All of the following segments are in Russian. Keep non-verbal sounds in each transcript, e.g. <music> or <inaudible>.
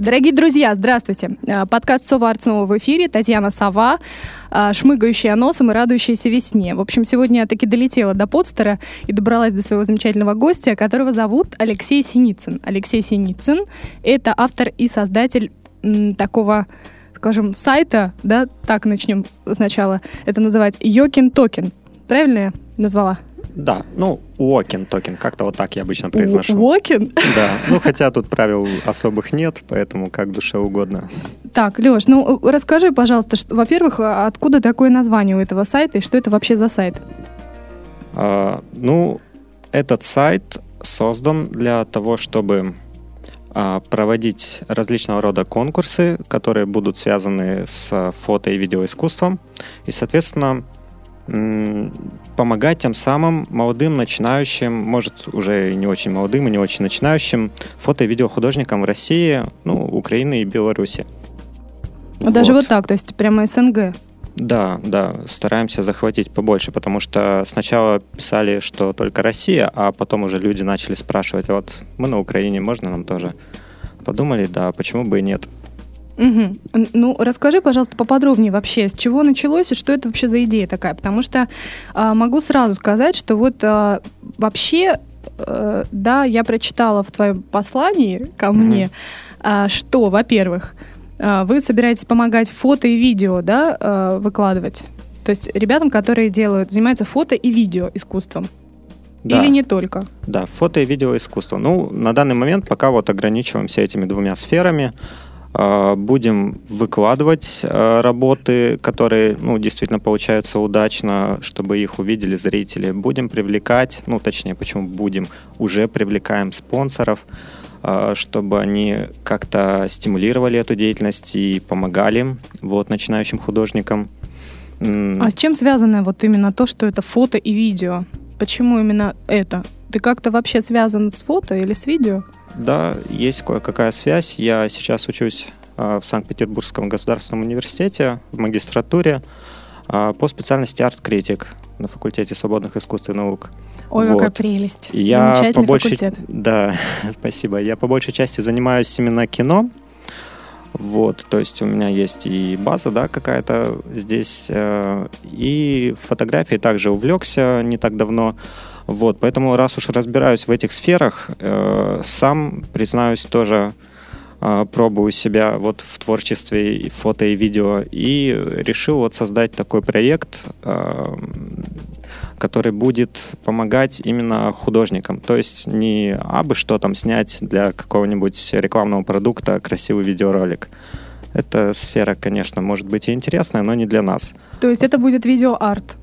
Дорогие друзья, здравствуйте. Э, подкаст «Сова Арт» снова в эфире. Татьяна Сова, э, шмыгающая носом и радующаяся весне. В общем, сегодня я таки долетела до подстера и добралась до своего замечательного гостя, которого зовут Алексей Синицын. Алексей Синицын — это автор и создатель такого скажем, сайта, да, так начнем сначала это называть, Йокин Токен. Правильно я назвала? Да, ну, walking токен, как-то вот так я обычно произношу. Walking? Да, ну <laughs> хотя тут правил особых нет, поэтому как душе угодно. Так, Леш, ну расскажи, пожалуйста, что, во-первых, а откуда такое название у этого сайта и что это вообще за сайт? А, ну, этот сайт создан для того, чтобы а, проводить различного рода конкурсы, которые будут связаны с фото и видеоискусством. И, соответственно, помогать тем самым молодым начинающим, может уже не очень молодым и не очень начинающим фото- и видеохудожникам в России, ну, Украины и Беларуси. А даже вот так, то есть прямо СНГ? Да, да, стараемся захватить побольше, потому что сначала писали, что только Россия, а потом уже люди начали спрашивать, вот мы на Украине, можно нам тоже? Подумали, да, почему бы и нет. Угу. Ну, расскажи, пожалуйста, поподробнее вообще, с чего началось и что это вообще за идея такая? Потому что э, могу сразу сказать, что вот э, вообще, э, да, я прочитала в твоем послании ко мне, э, что, во-первых, э, вы собираетесь помогать фото и видео, да, э, выкладывать. То есть ребятам, которые делают, занимаются фото и видео искусством. Да. Или не только? Да, фото и видео искусство. Ну, на данный момент пока вот ограничиваемся этими двумя сферами. А, будем выкладывать а, работы, которые ну, действительно получаются удачно, чтобы их увидели зрители. Будем привлекать, ну точнее, почему будем, уже привлекаем спонсоров, а, чтобы они как-то стимулировали эту деятельность и помогали вот, начинающим художникам. А с чем связано вот именно то, что это фото и видео? Почему именно это? Ты как-то вообще связан с фото или с видео? Да, есть кое-какая связь. Я сейчас учусь а, в Санкт-Петербургском государственном университете в магистратуре а, по специальности арт-критик на факультете свободных искусств и наук. Ой, вот. какая прелесть. Я Замечательный по большей... факультет. Да, <laughs> спасибо. Я по большей части занимаюсь именно кино. Вот, то есть у меня есть и база, да, какая-то здесь, э, и фотографии также увлекся не так давно. Вот, поэтому раз уж разбираюсь в этих сферах, э, сам, признаюсь, тоже э, пробую себя вот в творчестве и фото и видео, и решил вот создать такой проект, э, который будет помогать именно художникам. То есть не абы что там снять для какого-нибудь рекламного продукта красивый видеоролик. Эта сфера, конечно, может быть и интересная, но не для нас. То есть это будет видеоарт?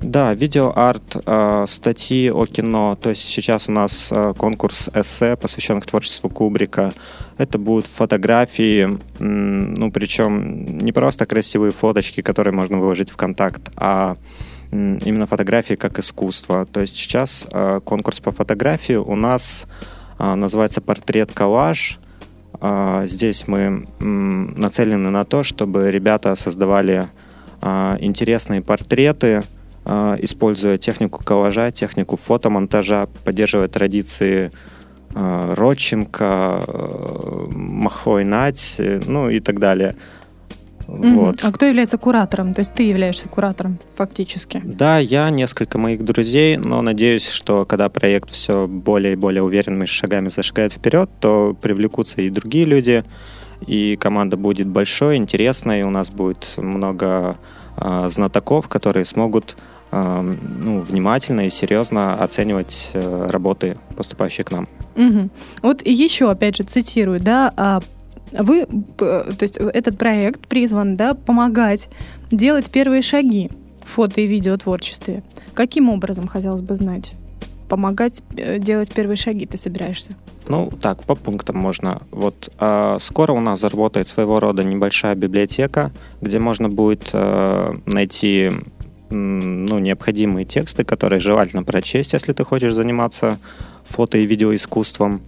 Да, видеоарт, э, статьи о кино. То есть сейчас у нас э, конкурс эссе, посвященных творчеству Кубрика. Это будут фотографии, ну причем не просто красивые фоточки, которые можно выложить в контакт, а именно фотографии как искусство. То есть сейчас э, конкурс по фотографии у нас называется «Портрет-коллаж». Здесь мы нацелены на то, чтобы ребята создавали интересные портреты – используя технику коллажа, технику фотомонтажа, поддерживая традиции а, Родченко, э, Махой Нать, ну и так далее. Mm-hmm. Вот. А кто является куратором? То есть ты являешься куратором фактически? Да, я, несколько моих друзей, но надеюсь, что когда проект все более и более уверенными шагами зашагает вперед, то привлекутся и другие люди, и команда будет большой, интересной, у нас будет много э, знатоков, которые смогут ну, внимательно и серьезно оценивать э, работы, поступающие к нам. Угу. Вот еще, опять же, цитирую, да, а вы, то есть этот проект призван, да, помогать делать первые шаги в фото и видеотворчестве. Каким образом, хотелось бы знать? Помогать э, делать первые шаги ты собираешься? Ну, так, по пунктам можно. Вот э, скоро у нас заработает своего рода небольшая библиотека, где можно будет э, найти ну, необходимые тексты, которые желательно прочесть, если ты хочешь заниматься фото- и видеоискусством.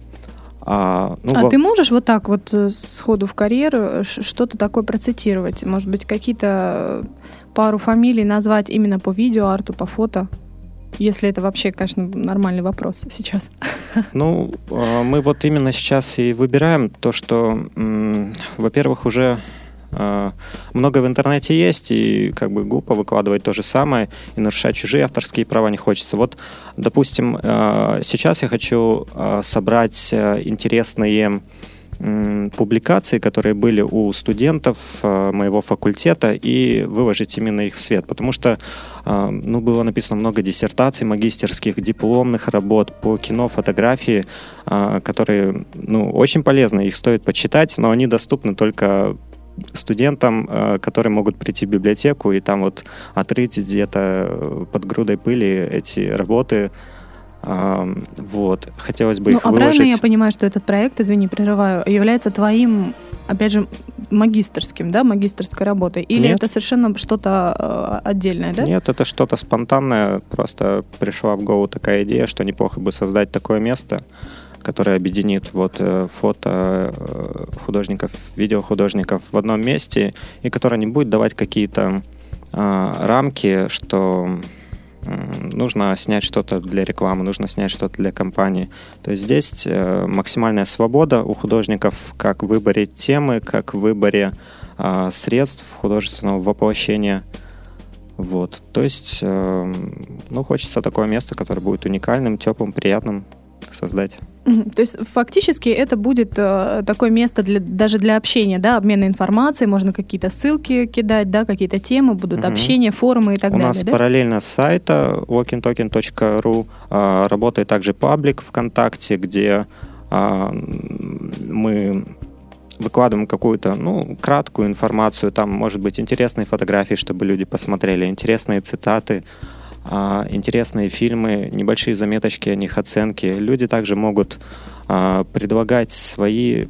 А, ну, а во... ты можешь вот так вот э, сходу в карьеру что-то такое процитировать? Может быть, какие-то пару фамилий назвать именно по видеоарту, по фото? Если это вообще, конечно, нормальный вопрос сейчас. <laughs> Ну, а, мы вот именно сейчас и выбираем то, что, во-первых, уже много в интернете есть, и как бы глупо выкладывать то же самое и нарушать чужие авторские права не хочется. Вот, допустим, а, сейчас я хочу собрать интересные публикации, которые были у студентов э, моего факультета, и выложить именно их в свет. Потому что э, ну, было написано много диссертаций, магистерских, дипломных работ по кино, фотографии, э, которые ну, очень полезны, их стоит почитать, но они доступны только студентам, которые могут прийти в библиотеку и там вот отрыть где-то под грудой пыли эти работы, вот, хотелось бы ну, их а выложить. правильно я понимаю, что этот проект, извини, прерываю, является твоим, опять же, магистрским, да, магистрской работой? Или Нет. это совершенно что-то э, отдельное, да? Нет, это что-то спонтанное. Просто пришла в голову такая идея, что неплохо бы создать такое место, которое объединит вот э, фото э, художников, видеохудожников в одном месте, и которое не будет давать какие-то э, рамки, что нужно снять что-то для рекламы, нужно снять что-то для компании. То есть здесь э, максимальная свобода у художников как в выборе темы, как в выборе э, средств художественного воплощения. Вот. То есть, э, ну, хочется такое место, которое будет уникальным, теплым, приятным создать. То есть фактически это будет э, такое место для, даже для общения, да, обмена информацией, можно какие-то ссылки кидать, да, какие-то темы будут, угу. общение, форумы и так У далее. У нас да? параллельно с сайта walkingtoken.ru э, работает также паблик ВКонтакте, где э, мы выкладываем какую-то, ну, краткую информацию, там, может быть, интересные фотографии, чтобы люди посмотрели, интересные цитаты, интересные фильмы, небольшие заметочки о них, оценки. Люди также могут а, предлагать свои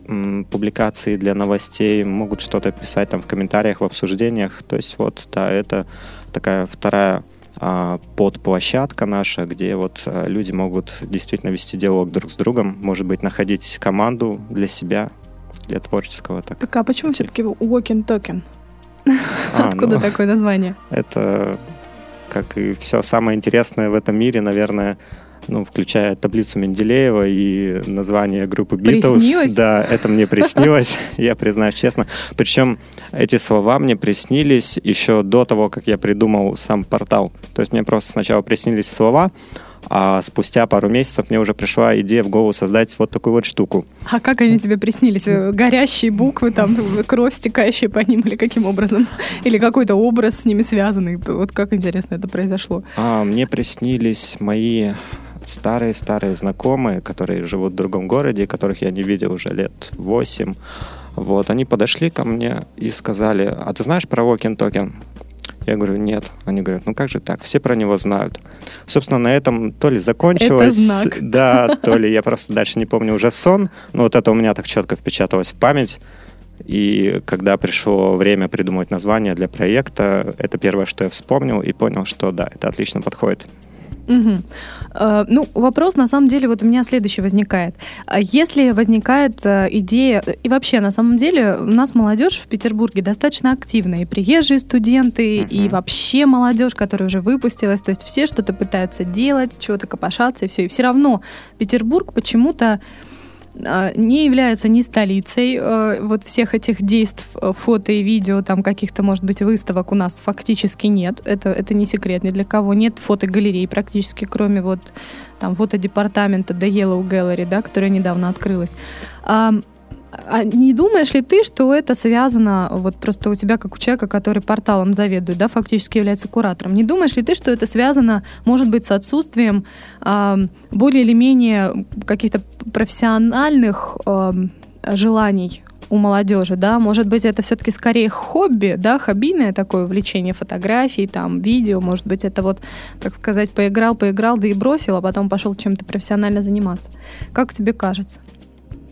публикации для новостей, могут что-то писать там в комментариях, в обсуждениях. То есть вот, да, это такая вторая а, подплощадка наша, где вот люди могут действительно вести диалог друг с другом, может быть, находить команду для себя, для творческого. Так, так а почему все-таки Walking Token? А, <laughs> Откуда ну, такое название? Это как и все самое интересное в этом мире, наверное, ну, включая таблицу Менделеева и название группы. Приснилось? Да, это мне приснилось, <laughs> я признаюсь честно. Причем эти слова мне приснились еще до того, как я придумал сам портал. То есть мне просто сначала приснились слова, а спустя пару месяцев мне уже пришла идея в голову создать вот такую вот штуку. А как они тебе приснились? Горящие буквы, там кровь стекающая по ним или каким образом? Или какой-то образ с ними связанный? Вот как интересно это произошло? А, мне приснились мои старые-старые знакомые, которые живут в другом городе, которых я не видел уже лет восемь. Вот, они подошли ко мне и сказали, а ты знаешь про Walking Token? Я говорю, нет. Они говорят, ну как же так? Все про него знают. Собственно, на этом то ли закончилось, это знак. <laughs> да, то ли я просто дальше не помню уже сон. Но вот это у меня так четко впечаталось в память. И когда пришло время придумать название для проекта, это первое, что я вспомнил и понял, что да, это отлично подходит. Угу. Ну, вопрос на самом деле вот у меня следующий возникает. А если возникает э, идея, и вообще на самом деле у нас молодежь в Петербурге достаточно активная, и приезжие студенты, угу. и вообще молодежь, которая уже выпустилась, то есть все что-то пытаются делать, чего-то копошаться, и все. И все равно Петербург почему-то не является ни столицей э, вот всех этих действий, э, фото и видео, там каких-то, может быть, выставок у нас фактически нет. Это, это не секрет ни для кого. Нет фотогалерей практически, кроме вот там фотодепартамента The Yellow Gallery, да, которая недавно открылась. А не думаешь ли ты, что это связано, вот просто у тебя, как у человека, который порталом заведует, да, фактически является куратором, не думаешь ли ты, что это связано, может быть, с отсутствием э, более или менее каких-то профессиональных э, желаний у молодежи, да, может быть, это все-таки скорее хобби, да, хоббийное такое увлечение фотографий, там, видео, может быть, это вот, так сказать, поиграл, поиграл, да и бросил, а потом пошел чем-то профессионально заниматься. Как тебе кажется?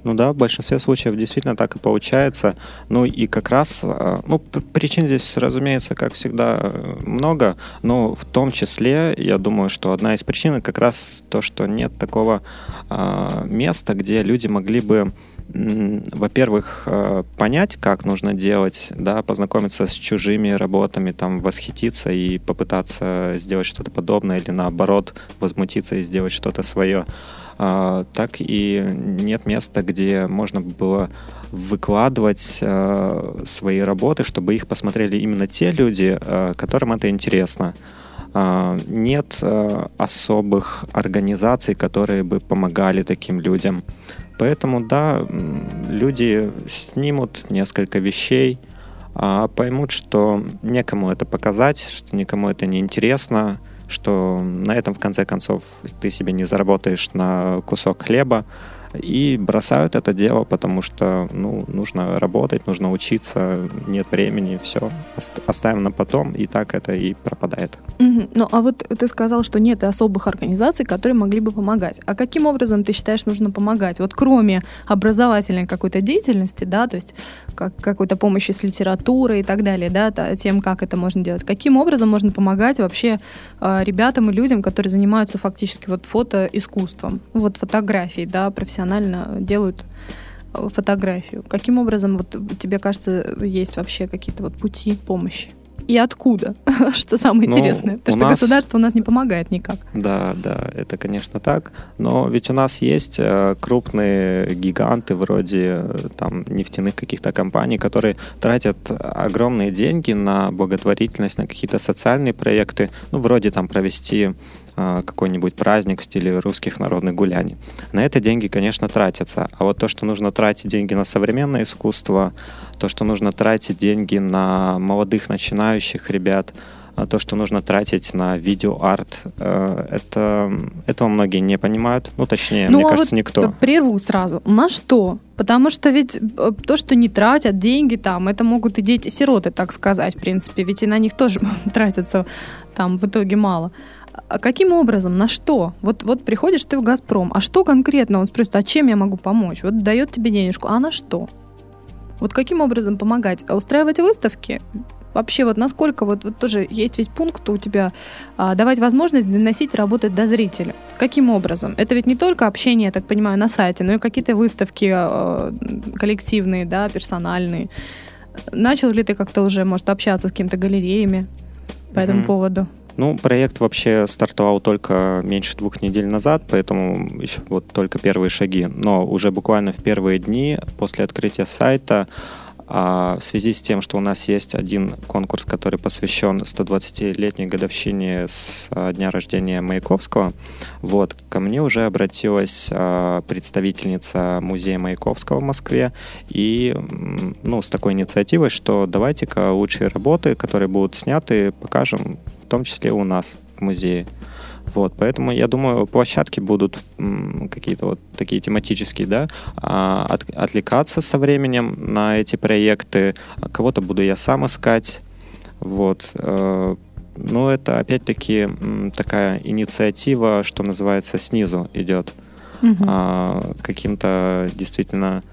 Ну да, в большинстве случаев действительно так и получается. Ну и как раз, а, ну, причин здесь, разумеется, как всегда, много, но в том числе, я думаю, что одна из причин как раз то, что нет такого э, места, где люди могли бы во-первых, э, понять, как нужно делать, да, познакомиться с чужими работами, там, восхититься и попытаться сделать что-то подобное, или наоборот, возмутиться и сделать что-то свое. А, так и нет места, где можно было выкладывать э, свои работы, чтобы их посмотрели именно те люди, э, которым это интересно. А, нет особых организаций, которые бы помогали таким людям. Поэтому, да, люди снимут несколько вещей, а поймут, что некому это показать, что никому это не интересно, что на этом, в конце концов, ты себе не заработаешь на кусок хлеба, и бросают это дело, потому что ну, нужно работать, нужно учиться, нет времени, все, оставим на потом, и так это и пропадает. Угу. Ну, а вот ты сказал, что нет особых организаций, которые могли бы помогать. А каким образом ты считаешь нужно помогать? Вот кроме образовательной какой-то деятельности, да, то есть как, какой-то помощи с литературой и так далее, да, тем, как это можно делать. Каким образом можно помогать вообще э, ребятам и людям, которые занимаются фактически вот фотоискусством, вот фотографией, да, профессионально делают э, фотографию. Каким образом вот тебе кажется есть вообще какие-то вот пути помощи? И откуда, <laughs> что самое ну, интересное. Потому что нас... государство у нас не помогает никак. Да, да, это, конечно, так. Но ведь у нас есть э, крупные гиганты вроде э, там нефтяных каких-то компаний, которые тратят огромные деньги на благотворительность, на какие-то социальные проекты, ну, вроде там провести какой-нибудь праздник в стиле русских народных гуляний. На это деньги, конечно, тратятся. А вот то, что нужно тратить деньги на современное искусство, то, что нужно тратить деньги на молодых начинающих ребят, а то, что нужно тратить на видеоарт, э, это, этого многие не понимают. Ну, точнее, ну, мне а кажется, вот никто. Прерву сразу. На что? Потому что ведь э, то, что не тратят деньги там, это могут и дети-сироты, так сказать, в принципе. Ведь и на них тоже <laughs> тратятся там в итоге мало. А каким образом, на что? Вот, вот приходишь ты в «Газпром», а что конкретно? Он спросит, а чем я могу помочь? Вот дает тебе денежку, а на что? Вот каким образом помогать? А устраивать выставки? Вообще, вот насколько, вот, вот тоже есть ведь пункт у тебя, а, давать возможность доносить, работать до зрителя. Каким образом? Это ведь не только общение, я так понимаю, на сайте, но и какие-то выставки а, коллективные, да, персональные. Начал ли ты как-то уже, может, общаться с какими-то галереями по mm-hmm. этому поводу? Ну, проект вообще стартовал только меньше двух недель назад, поэтому еще вот только первые шаги. Но уже буквально в первые дни после открытия сайта а в связи с тем, что у нас есть один конкурс, который посвящен 120-летней годовщине с а, дня рождения Маяковского, вот, ко мне уже обратилась а, представительница музея Маяковского в Москве и ну, с такой инициативой, что давайте-ка лучшие работы, которые будут сняты, покажем том числе у нас в музее. Вот, поэтому я думаю, площадки будут какие-то вот такие тематические, да, а, от, отвлекаться со временем на эти проекты. Кого-то буду я сам искать. Вот. Э, но это опять-таки такая инициатива, что называется, снизу идет. Угу. Каким-то действительно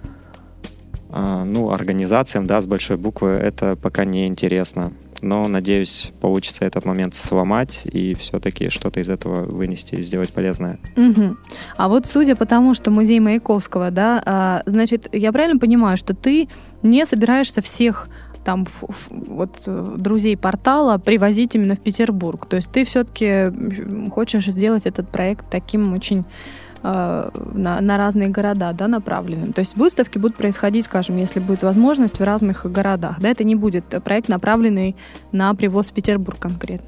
а, ну, организациям, да, с большой буквы это пока не интересно но, надеюсь, получится этот момент сломать и все-таки что-то из этого вынести и сделать полезное. Угу. А вот судя по тому, что музей Маяковского, да, а, значит, я правильно понимаю, что ты не собираешься всех там вот друзей портала привозить именно в Петербург. То есть ты все-таки хочешь сделать этот проект таким очень Э, на, на разные города да, направленным. То есть выставки будут происходить, скажем, если будет возможность, в разных городах. Да, это не будет проект, направленный на привоз в Петербург конкретно.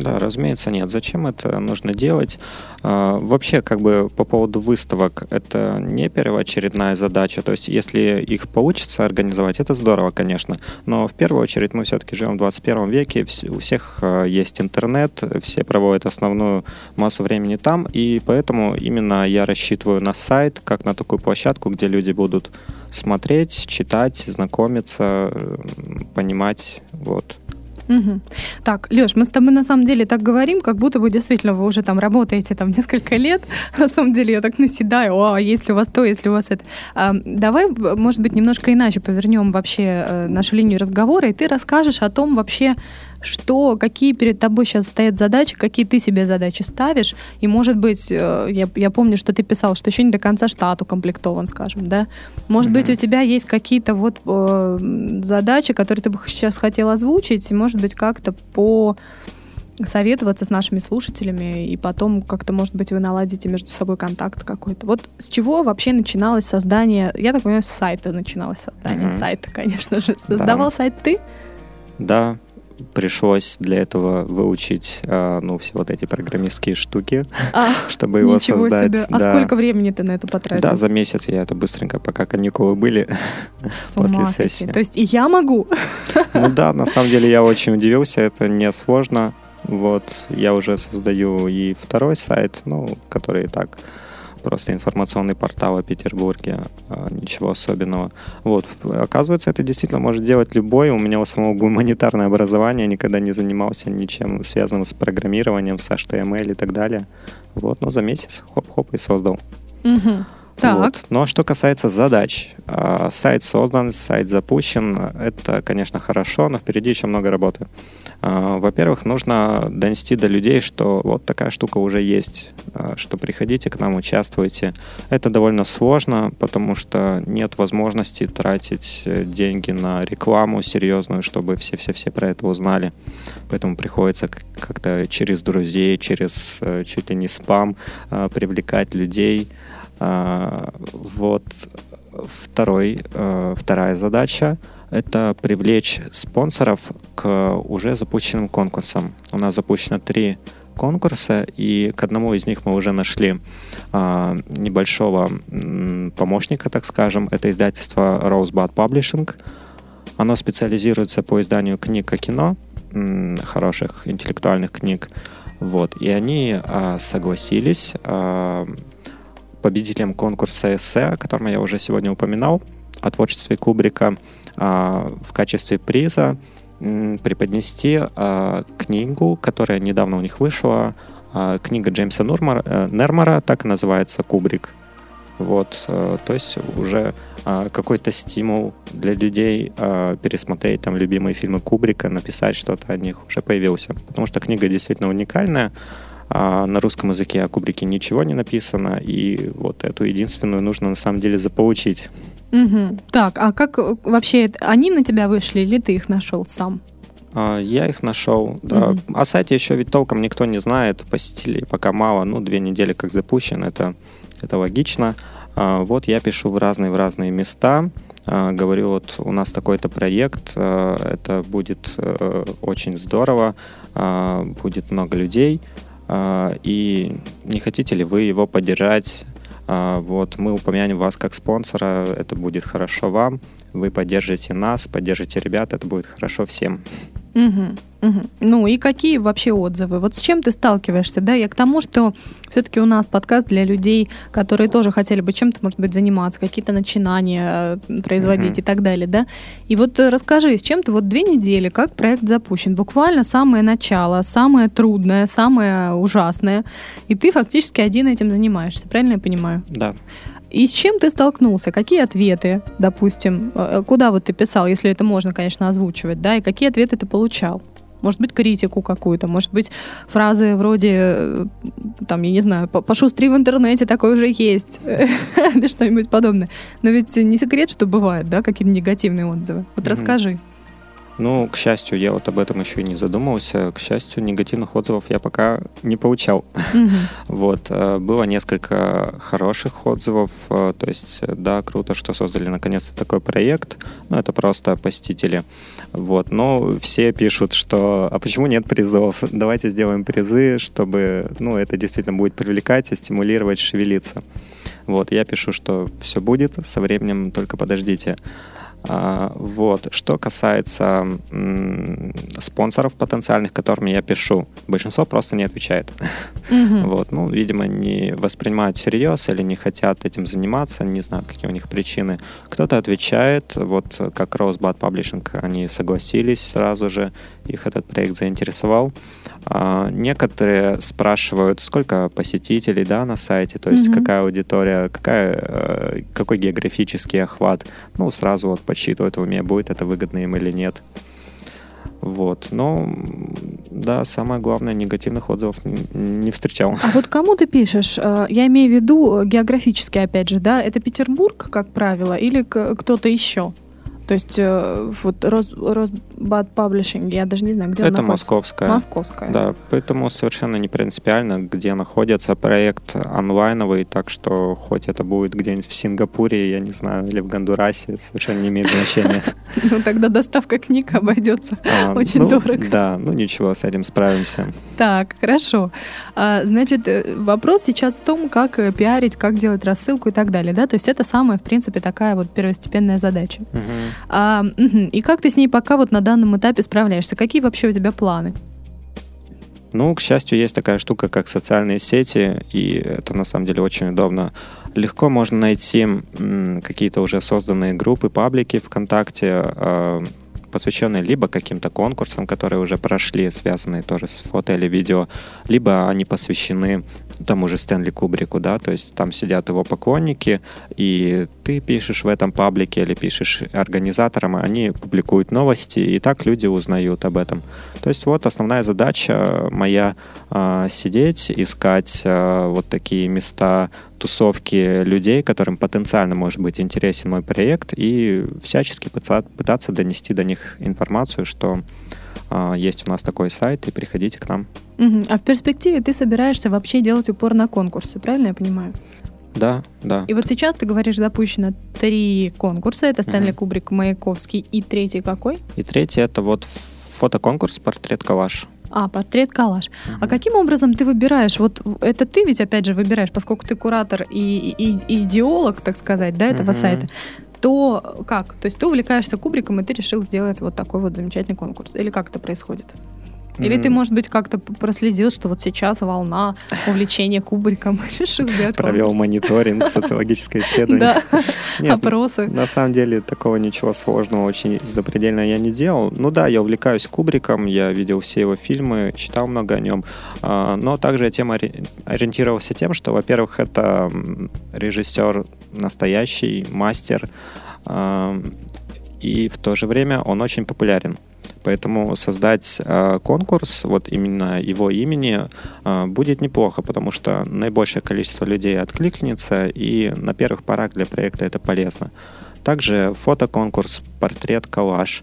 Да, разумеется, нет. Зачем это нужно делать? А, вообще, как бы по поводу выставок, это не первоочередная задача. То есть, если их получится организовать, это здорово, конечно. Но в первую очередь мы все-таки живем в 21 веке, у всех а, есть интернет, все проводят основную массу времени там, и поэтому именно я рассчитываю на сайт, как на такую площадку, где люди будут смотреть, читать, знакомиться, понимать, вот. Угу. Так, Леш, мы с тобой на самом деле так говорим, как будто бы действительно вы уже там работаете там <laughs> несколько лет. На самом деле я так наседаю, о, а если у вас то, если у вас это. А, давай, может быть, немножко иначе повернем вообще э, нашу линию разговора, и ты расскажешь о том вообще, что, какие перед тобой сейчас стоят задачи, какие ты себе задачи ставишь, и, может быть, э, я, я помню, что ты писал, что еще не до конца штат укомплектован, скажем, да? Может mm-hmm. быть, у тебя есть какие-то вот э, задачи, которые ты бы сейчас хотел озвучить, и, может быть, как-то по советоваться с нашими слушателями, и потом как-то, может быть, вы наладите между собой контакт какой-то. Вот с чего вообще начиналось создание, я так понимаю, с сайта начиналось создание mm-hmm. сайта, конечно же. Создавал да. сайт ты? Да, пришлось для этого выучить, э, ну, все вот эти программистские штуки, а, <laughs> чтобы его создать. Себе. А да. сколько времени ты на это потратил? Да, за месяц я это быстренько, пока каникулы были <laughs> после сессии. То есть и я могу? <laughs> Ну да, на самом деле я очень удивился, это не сложно. Вот, я уже создаю и второй сайт, ну, который так просто информационный портал о Петербурге, а, ничего особенного. Вот, оказывается, это действительно может делать любой. У меня у самого гуманитарное образование, никогда не занимался ничем связанным с программированием, с HTML и так далее. Вот, но за месяц хоп-хоп и создал. Угу. Так. Вот. Но что касается задач, а, сайт создан, сайт запущен, это, конечно, хорошо, но впереди еще много работы. А, во-первых, нужно донести до людей, что вот такая штука уже есть, а, что приходите к нам, участвуйте. Это довольно сложно, потому что нет возможности тратить деньги на рекламу серьезную, чтобы все-все-все про это узнали. Поэтому приходится как-то через друзей, через э, чуть ли не спам привлекать людей, а, вот второй, э, вторая задача — это привлечь спонсоров к уже запущенным конкурсам. У нас запущено три конкурса, и к одному из них мы уже нашли а, небольшого помощника, так скажем. Это издательство Rosebud Publishing. Оно специализируется по изданию книг о кино, хороших интеллектуальных книг. Вот. И они а, согласились а, победителем конкурса эссе, о котором я уже сегодня упоминал, о творчестве Кубрика а, в качестве приза преподнести а, книгу, которая недавно у них вышла, а, книга Джеймса Нурмара, э, Нермара, так и называется «Кубрик». Вот, э, то есть уже какой-то стимул для людей пересмотреть там любимые фильмы Кубрика, написать что-то о них уже появился. Потому что книга действительно уникальная, а на русском языке о Кубрике ничего не написано, и вот эту единственную нужно на самом деле заполучить. Угу. Так, а как вообще они на тебя вышли, или ты их нашел сам? А, я их нашел, да. Угу. О сайте еще ведь толком никто не знает, посетителей пока мало, ну, две недели как запущен, это, это логично. А, вот я пишу в разные, в разные места, а, говорю, вот у нас такой-то проект, это будет э, очень здорово, будет много людей, и не хотите ли вы его поддержать? А, вот мы упомянем вас как спонсора, это будет хорошо вам. Вы поддержите нас, поддержите ребят, это будет хорошо всем. Угу, угу. Ну и какие вообще отзывы? Вот с чем ты сталкиваешься? Да, я к тому, что все-таки у нас подкаст для людей, которые тоже хотели бы чем-то, может быть, заниматься, какие-то начинания э, производить угу. и так далее, да. И вот э, расскажи, с чем ты вот две недели, как проект запущен, буквально самое начало, самое трудное, самое ужасное, и ты фактически один этим занимаешься, правильно я понимаю? Да. И с чем ты столкнулся? Какие ответы, допустим, э, э, куда вот ты писал, если это можно, конечно, озвучивать, да, и какие ответы ты получал? Может быть, критику какую-то, может быть, фразы вроде, э, там, я не знаю, пошустри в интернете, такое уже есть, <laughs> или что-нибудь подобное. Но ведь не секрет, что бывают, да, какие-то негативные отзывы. Вот расскажи. Ну, к счастью, я вот об этом еще и не задумывался. К счастью, негативных отзывов я пока не получал. Mm-hmm. <laughs> Вот. Э, было несколько хороших отзывов. Э, то есть, да, круто, что создали наконец-то такой проект. Ну, это просто посетители. Вот. Но все пишут, что а почему нет призов? Давайте сделаем призы, чтобы, ну, это действительно будет привлекать и стимулировать шевелиться. Вот, я пишу, что все будет, со временем только подождите. А, вот. Что касается м- спонсоров потенциальных, которыми я пишу, большинство просто не отвечает. Вот, ну, видимо, не воспринимают всерьез или не хотят этим заниматься, не знаю, какие у них причины. Кто-то отвечает, вот как Rosebud Publishing, они согласились сразу же, их этот проект заинтересовал. А, некоторые спрашивают, сколько посетителей, да, на сайте, то есть Мгм. какая аудитория, какая, э, какой географический охват. Ну, сразу вот подсчитывают в уме, будет это выгодно им или нет. Вот, но, да, самое главное, негативных отзывов не встречал. А вот кому ты пишешь? Э, Я имею в виду э, географически, опять же, да? Это Петербург, как правило, или кто-то еще? То есть э, вот Рос, Росбад Паблишинг, я даже не знаю, где он Это находится. московская. Московская. Да, поэтому совершенно не принципиально, где находится проект онлайновый, так что хоть это будет где-нибудь в Сингапуре, я не знаю, или в Гондурасе, совершенно не имеет значения. <laughs> Ну тогда доставка книг обойдется. А, <laughs> Очень ну, дорого. Да, ну ничего, с этим справимся. Так, хорошо. А, значит, э, вопрос сейчас в том, как э, пиарить, как делать рассылку и так далее, да? То есть это самая, в принципе, такая вот первостепенная задача. Мгм. А. И как ты с ней пока вот на данном этапе справляешься? Какие вообще у тебя планы? Ну, к счастью, есть такая штука, как социальные сети, и это на самом деле очень удобно. Легко можно найти какие-то уже созданные группы, паблики ВКонтакте, э, посвященные либо каким-то конкурсам, которые уже прошли, связанные тоже с фото или видео, либо они посвящены тому же Стэнли Кубрику, да, то есть там сидят его поклонники, и ты пишешь в этом паблике или пишешь организаторам, они публикуют новости, и так люди узнают об этом. То есть вот основная задача моя а, сидеть, искать а, вот такие места тусовки людей, которым потенциально может быть интересен мой проект, и всячески пытаться донести до них информацию, что а, есть у нас такой сайт, и приходите к нам. Мгм. А в перспективе ты собираешься вообще делать упор на конкурсы, правильно я понимаю? Да, да. И вот сейчас ты говоришь, запущено три конкурса. Это Стэнли Мгм. Кубрик, Маяковский и третий какой? И третье это вот фотоконкурс «Портрет Калаш». А, портрет Калаш. А Мгм. каким образом ты выбираешь? Вот это ты ведь опять же выбираешь, поскольку ты куратор и, и- и идеолог, так сказать, да, этого Мгм. сайта. То как? То есть ты увлекаешься кубриком, и ты решил сделать вот такой вот замечательный конкурс. Или как это происходит? Или ты, М, может быть, как-то проследил, что вот сейчас волна увлечения кубриком, и <laughs> решил сделать провел конкурс? мониторинг, <laughs> социологическое исследование. Да, <laughs> опросы. На самом деле такого ничего сложного, очень запредельно я не делал. Ну да, я увлекаюсь Кубриком, я видел все его фильмы, читал много о нем, А, но также я тем ори- ориентировался тем, что, во-первых, это режиссер настоящий, мастер, и в то же время он очень популярен. Поэтому создать а, конкурс вот именно его имени а, будет неплохо, потому что наибольшее количество людей откликнется, и на первых порах для проекта это полезно. Также фотоконкурс, портрет, коллаж.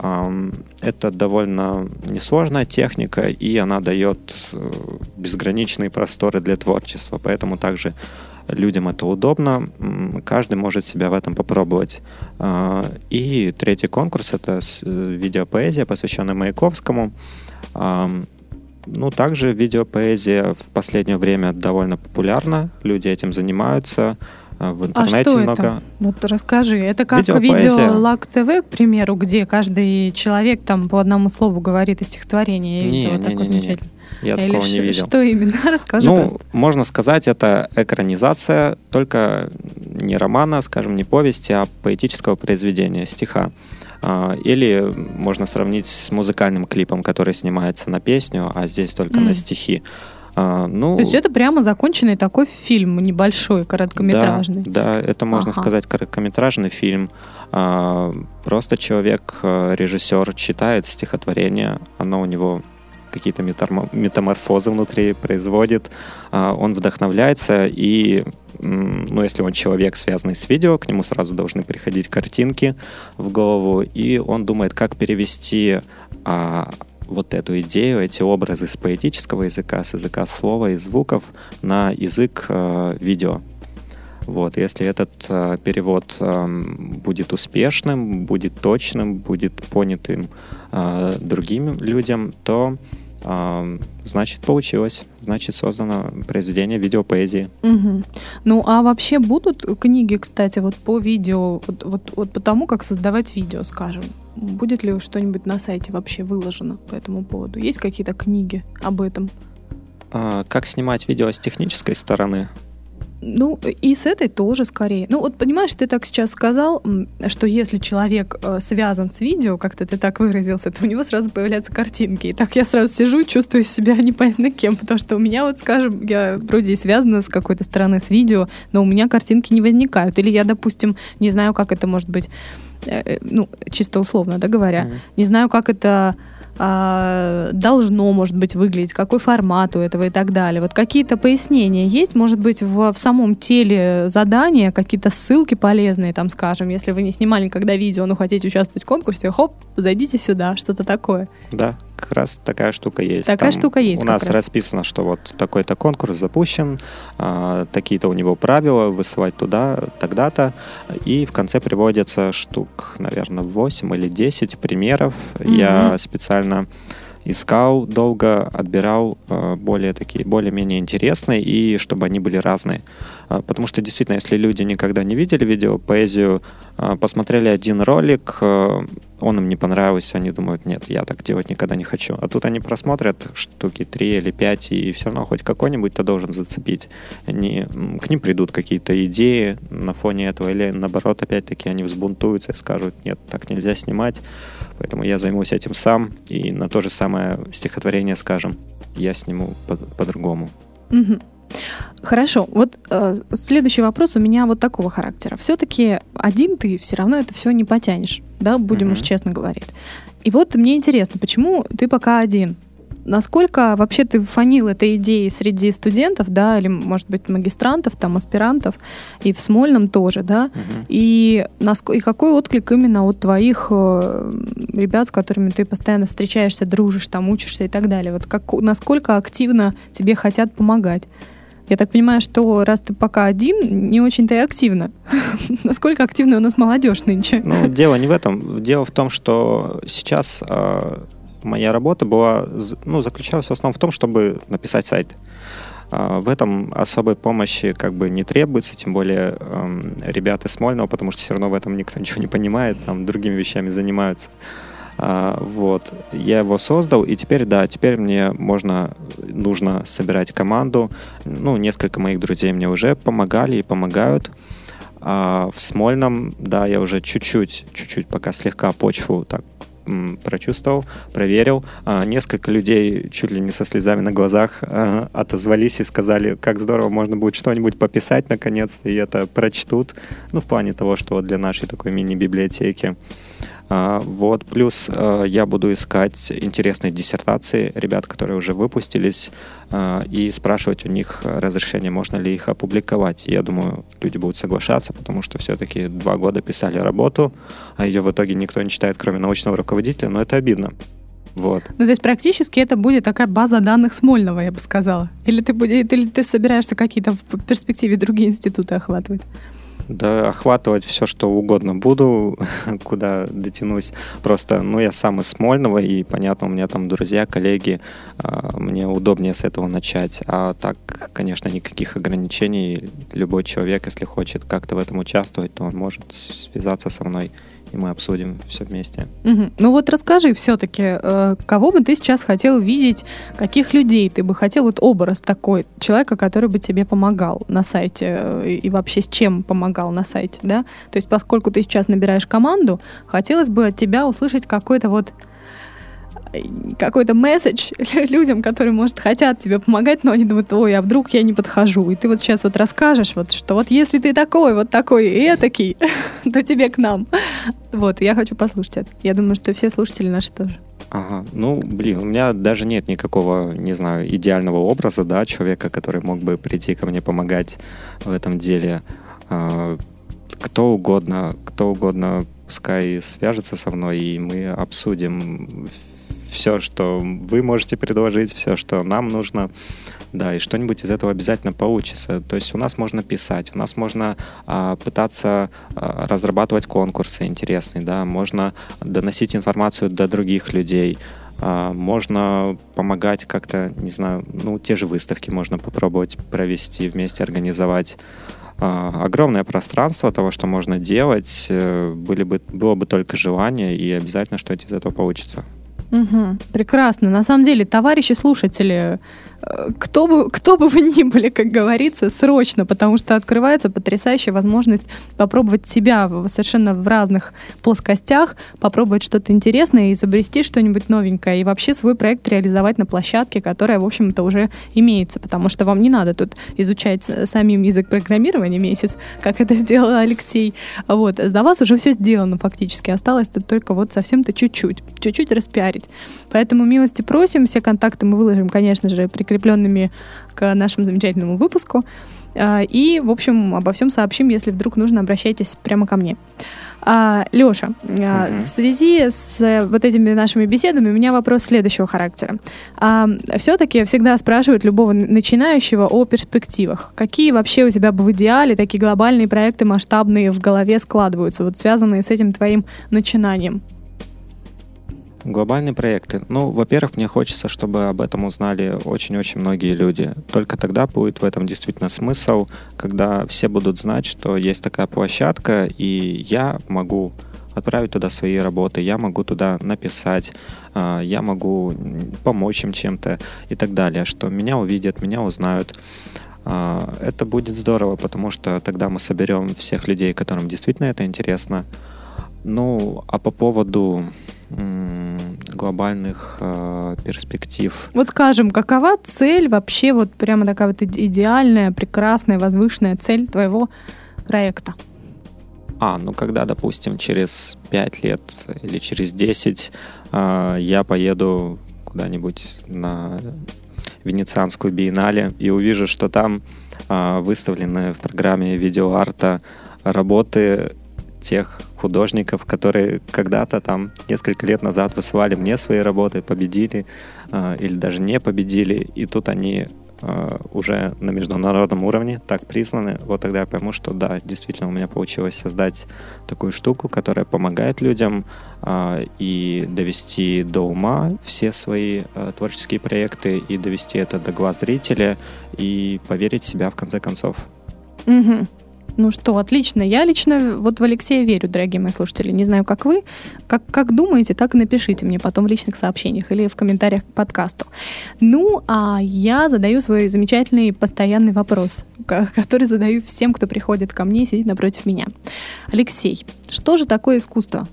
Это довольно несложная техника, и она дает э, безграничные просторы для творчества, поэтому также людям это удобно, каждый может себя в этом попробовать. А, И третий конкурс — это э, видеопоэзия, посвященная Маяковскому. Ам, Ну, также видеопоэзия в последнее время довольно популярна, люди этим занимаются, а, в А интернете что много. это? Вот расскажи. Это как Видеопоэзия. видео Лак ТВ, к примеру, где каждый человек там по одному слову говорит из стихотворения. Я Не, видела не, такое не, не, не. замечательное. Я Или такого не видел. Что именно? <laughs> Расскажи ну, просто. можно сказать, это экранизация, только не романа, скажем, не повести, а поэтического произведения, стиха. А, Или можно сравнить с музыкальным клипом, который снимается на песню, а здесь только М. на стихи. А, Ну, То есть это прямо законченный такой фильм небольшой, короткометражный. Да, да, это можно Ага. сказать короткометражный фильм. А, Просто человек, э, режиссер, читает стихотворение, оно у него какие-то метаморфозы внутри производит, а, он вдохновляется, и, ну, если он человек, связанный с видео, к нему сразу должны приходить картинки в голову, и он думает, как перевести а, вот эту идею, эти образы с поэтического языка, с языка слова и звуков на язык э, видео. Вот, если этот э, перевод эм, будет успешным, будет точным, будет понятым э, другим людям, то эм, значит получилось, значит создано произведение видеопоэзии. Мгм. Ну, а вообще будут книги, кстати, вот по видео, вот, вот, вот по тому, как создавать видео, скажем? Будет ли что-нибудь на сайте вообще выложено по этому поводу? Есть какие-то книги об этом? А, как снимать видео с технической стороны? Ну, и с этой тоже скорее. Ну, вот понимаешь, ты так сейчас сказал, что если человек э, связан с видео, как-то ты так выразился, то у него сразу появляются картинки. И так я сразу сижу, чувствую себя <laughs> непонятно кем, потому что у меня вот, скажем, я вроде и связана с какой-то стороны с видео, но у меня картинки не возникают. Или я, допустим, не знаю, как это может быть, ну, чисто условно, да, говоря, mm-hmm. не знаю, как это а, должно, может быть, выглядеть, какой формат у этого и так далее. Вот какие-то пояснения есть, может быть, в, в самом теле задания, какие-то ссылки полезные, там, скажем, если вы не снимали никогда видео, но хотите участвовать в конкурсе, хоп, зайдите сюда, что-то такое. Да, как раз такая штука есть. Такая Там штука есть. У нас раз. расписано, что вот такой-то конкурс запущен, а, такие-то у него правила, высылать туда, тогда-то. И в конце приводятся штук, наверное, 8 или 10 примеров. Mm-hmm. Я специально искал долго, отбирал э, более такие, более-менее интересные, и чтобы они были разные. А, потому что действительно, если люди никогда не видели видео, поэзию, а, посмотрели один ролик, э, он им не понравился, они думают, нет, я так делать никогда не хочу. А тут они просмотрят штуки три или пять, и все равно хоть какой-нибудь то должен зацепить. Они, к ним придут какие-то идеи на фоне этого, или наоборот, опять-таки, они взбунтуются и скажут, нет, так нельзя снимать, поэтому я займусь этим сам, и на то же самое стихотворение, скажем, я сниму по- по-другому. Угу. Хорошо, вот э, следующий вопрос у меня вот такого характера. Все-таки один ты все равно это все не потянешь, да, будем mm-hmm. уж честно говорить. И вот мне интересно, почему ты пока один? Насколько вообще ты фанил этой идеей среди студентов, да, или, может быть, магистрантов, там, аспирантов, и в Смольном тоже, да? Uh-huh. И, наск- и какой отклик именно от твоих э, ребят, с которыми ты постоянно встречаешься, дружишь, там, учишься и так далее? Вот как, насколько активно тебе хотят помогать? Я так понимаю, что раз ты пока один, не очень-то и активно. <laughs> Насколько активна у нас молодежь нынче? Ну, дело не в этом. Дело в том, что сейчас э, моя работа была, ну, заключалась в основном в том, чтобы написать сайт. Э, в этом особой помощи как бы не требуется, тем более э, ребята Смольного, потому что все равно в этом никто <laughs> ничего не понимает, там другими вещами занимаются. А, вот. Я его создал, и теперь, да, теперь мне можно, нужно собирать команду. Ну, несколько моих друзей мне уже помогали и помогают. А в Смольном, да, я уже чуть-чуть, чуть-чуть пока слегка почву так прочувствовал, проверил. А, несколько людей чуть ли не со слезами на глазах а, отозвались и сказали, как здорово, можно будет что-нибудь пописать наконец-то, и это прочтут. Ну, в плане того, что для нашей такой мини-библиотеки. А, вот, плюс а, я буду искать интересные диссертации ребят, которые уже выпустились, а, и спрашивать у них разрешение, можно ли их опубликовать. Я думаю, люди будут соглашаться, потому что все-таки два года писали работу, а ее в итоге никто не читает, кроме научного руководителя, но это обидно. Вот. Ну, то есть практически это будет такая база данных Смольного, я бы сказала. Или ты, или ты собираешься какие-то в перспективе другие институты охватывать? Да, охватывать все, что угодно буду, <laughs> куда дотянусь. Просто, ну, я сам из Смольного, и, понятно, у меня там друзья, коллеги, а, мне удобнее с этого начать. А так, конечно, никаких ограничений. Любой человек, если хочет как-то в этом участвовать, то он может связаться со мной и мы обсудим все вместе. Угу. Ну вот расскажи все-таки, э, кого бы ты сейчас хотел видеть, каких людей ты бы хотел, вот образ такой, человека, который бы тебе помогал на сайте э, и вообще с чем помогал на сайте, да? То есть поскольку ты сейчас набираешь команду, хотелось бы от тебя услышать какой-то вот какой-то месседж <laughs> людям, которые, может, хотят тебе помогать, но они думают, ой, а вдруг я не подхожу. И ты вот сейчас вот расскажешь, вот, что вот если ты такой, вот такой и этакий, <laughs> то тебе к нам. Вот, я хочу послушать это. Я думаю, что все слушатели наши тоже. Ага, ну, блин, у меня даже нет никакого, не знаю, идеального образа, да, человека, который мог бы прийти ко мне помогать в этом деле. А, кто угодно, кто угодно пускай свяжется со мной, и мы обсудим все, что вы можете предложить, все, что нам нужно. Да, и что-нибудь из этого обязательно получится. То есть у нас можно писать, у нас можно а, пытаться а, разрабатывать конкурсы интересные, да, можно доносить информацию до других людей, а, можно помогать как-то, не знаю, ну, те же выставки можно попробовать провести, вместе организовать. А, огромное пространство того, что можно делать, э, были бы, было бы только желание, и обязательно что-то из этого получится. Угу, прекрасно. На самом деле, товарищи слушатели, кто бы, кто бы вы ни были, как говорится, срочно, потому что открывается потрясающая возможность попробовать себя совершенно в разных плоскостях, попробовать что-то интересное, изобрести что-нибудь новенькое и вообще свой проект реализовать на площадке, которая, в общем-то, уже имеется, потому что вам не надо тут изучать самим язык программирования месяц, как это сделал Алексей. Вот. За вас уже все сделано фактически. Осталось тут только вот совсем-то чуть-чуть. Чуть-чуть распиарить. Поэтому милости просим. Все контакты мы выложим, конечно же, прикрепленными к нашему замечательному выпуску. А, и, в общем, обо всем сообщим, если вдруг нужно, обращайтесь прямо ко мне. А, Леша, а, в связи с э, вот этими нашими беседами у меня вопрос следующего характера. Все-таки всегда спрашивают любого начинающего о перспективах. Какие вообще у тебя бы в идеале такие глобальные проекты масштабные в голове складываются, вот связанные с этим твоим начинанием? Глобальные проекты. Ну, во-первых, мне хочется, чтобы об этом узнали очень-очень многие люди. Только тогда будет в этом действительно смысл, когда все будут знать, что есть такая площадка, и я могу отправить туда свои работы, я могу туда написать, а, я могу помочь им чем-то и так далее, что меня увидят, меня узнают. А, это будет здорово, потому что тогда мы соберем всех людей, которым действительно это интересно. Ну, а по поводу глобальных э, перспектив. Вот скажем, какова цель вообще, вот прямо такая вот идеальная, прекрасная, возвышенная цель твоего проекта? А, ну когда, допустим, через 5 лет или через 10 э, я поеду куда-нибудь на Венецианскую биеннале и увижу, что там э, выставлены в программе видеоарта работы тех художников, которые когда-то там несколько лет назад высылали мне свои работы, победили э, или даже не победили, и тут они э, уже на международном уровне так признаны, вот тогда я пойму, что да, действительно у меня получилось создать такую штуку, которая помогает людям э, и довести до ума все свои э, творческие проекты и довести это до глаз зрителя и поверить в себя в конце концов. Угу. Ну что, отлично. Я лично вот в Алексея верю, дорогие мои слушатели. Не знаю, как вы. Как, как думаете, так и напишите мне потом в личных сообщениях или в комментариях к подкасту. Ну, а я задаю свой замечательный постоянный вопрос, который задаю всем, кто приходит ко мне и сидит напротив меня. Алексей, что же такое искусство?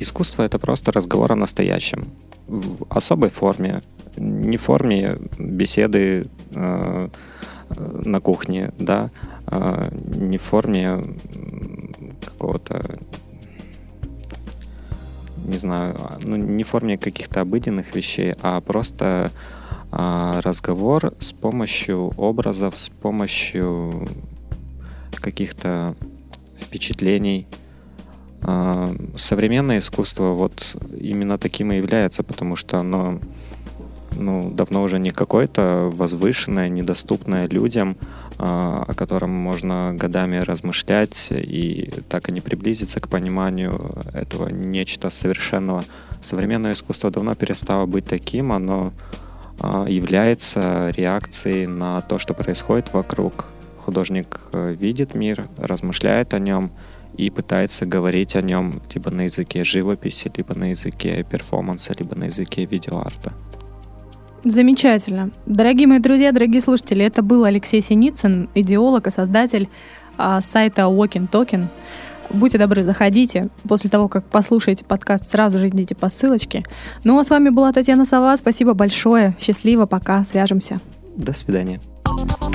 Искусство — это просто разговор о настоящем. В особой форме. Не форме беседы э, на кухне, да, не в форме какого-то не знаю, ну, не в форме каких-то обыденных вещей, а просто а, разговор с помощью образов, с помощью каких-то впечатлений. А, современное искусство вот именно таким и является, потому что оно ну, давно уже не какое-то возвышенное, недоступное людям, а, о котором можно годами размышлять и так и не приблизиться к пониманию этого нечто совершенного. Современное искусство давно перестало быть таким, оно а, является реакцией на то, что происходит вокруг. Художник э, видит мир, размышляет о нем и пытается говорить о нем либо на языке живописи, либо на языке перформанса, либо на языке видеоарта. Замечательно. Дорогие мои друзья, дорогие слушатели, это был Алексей Синицын, идеолог и создатель а, сайта Walking Token. Будьте добры, заходите. После того, как послушаете подкаст, сразу же идите по ссылочке. Ну а с вами была Татьяна Сова. Спасибо большое. Счастливо, пока. Свяжемся. До свидания.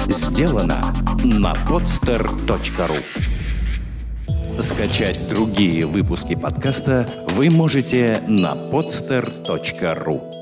Сделано на podster.ru Скачать другие выпуски подкаста вы можете на podster.ru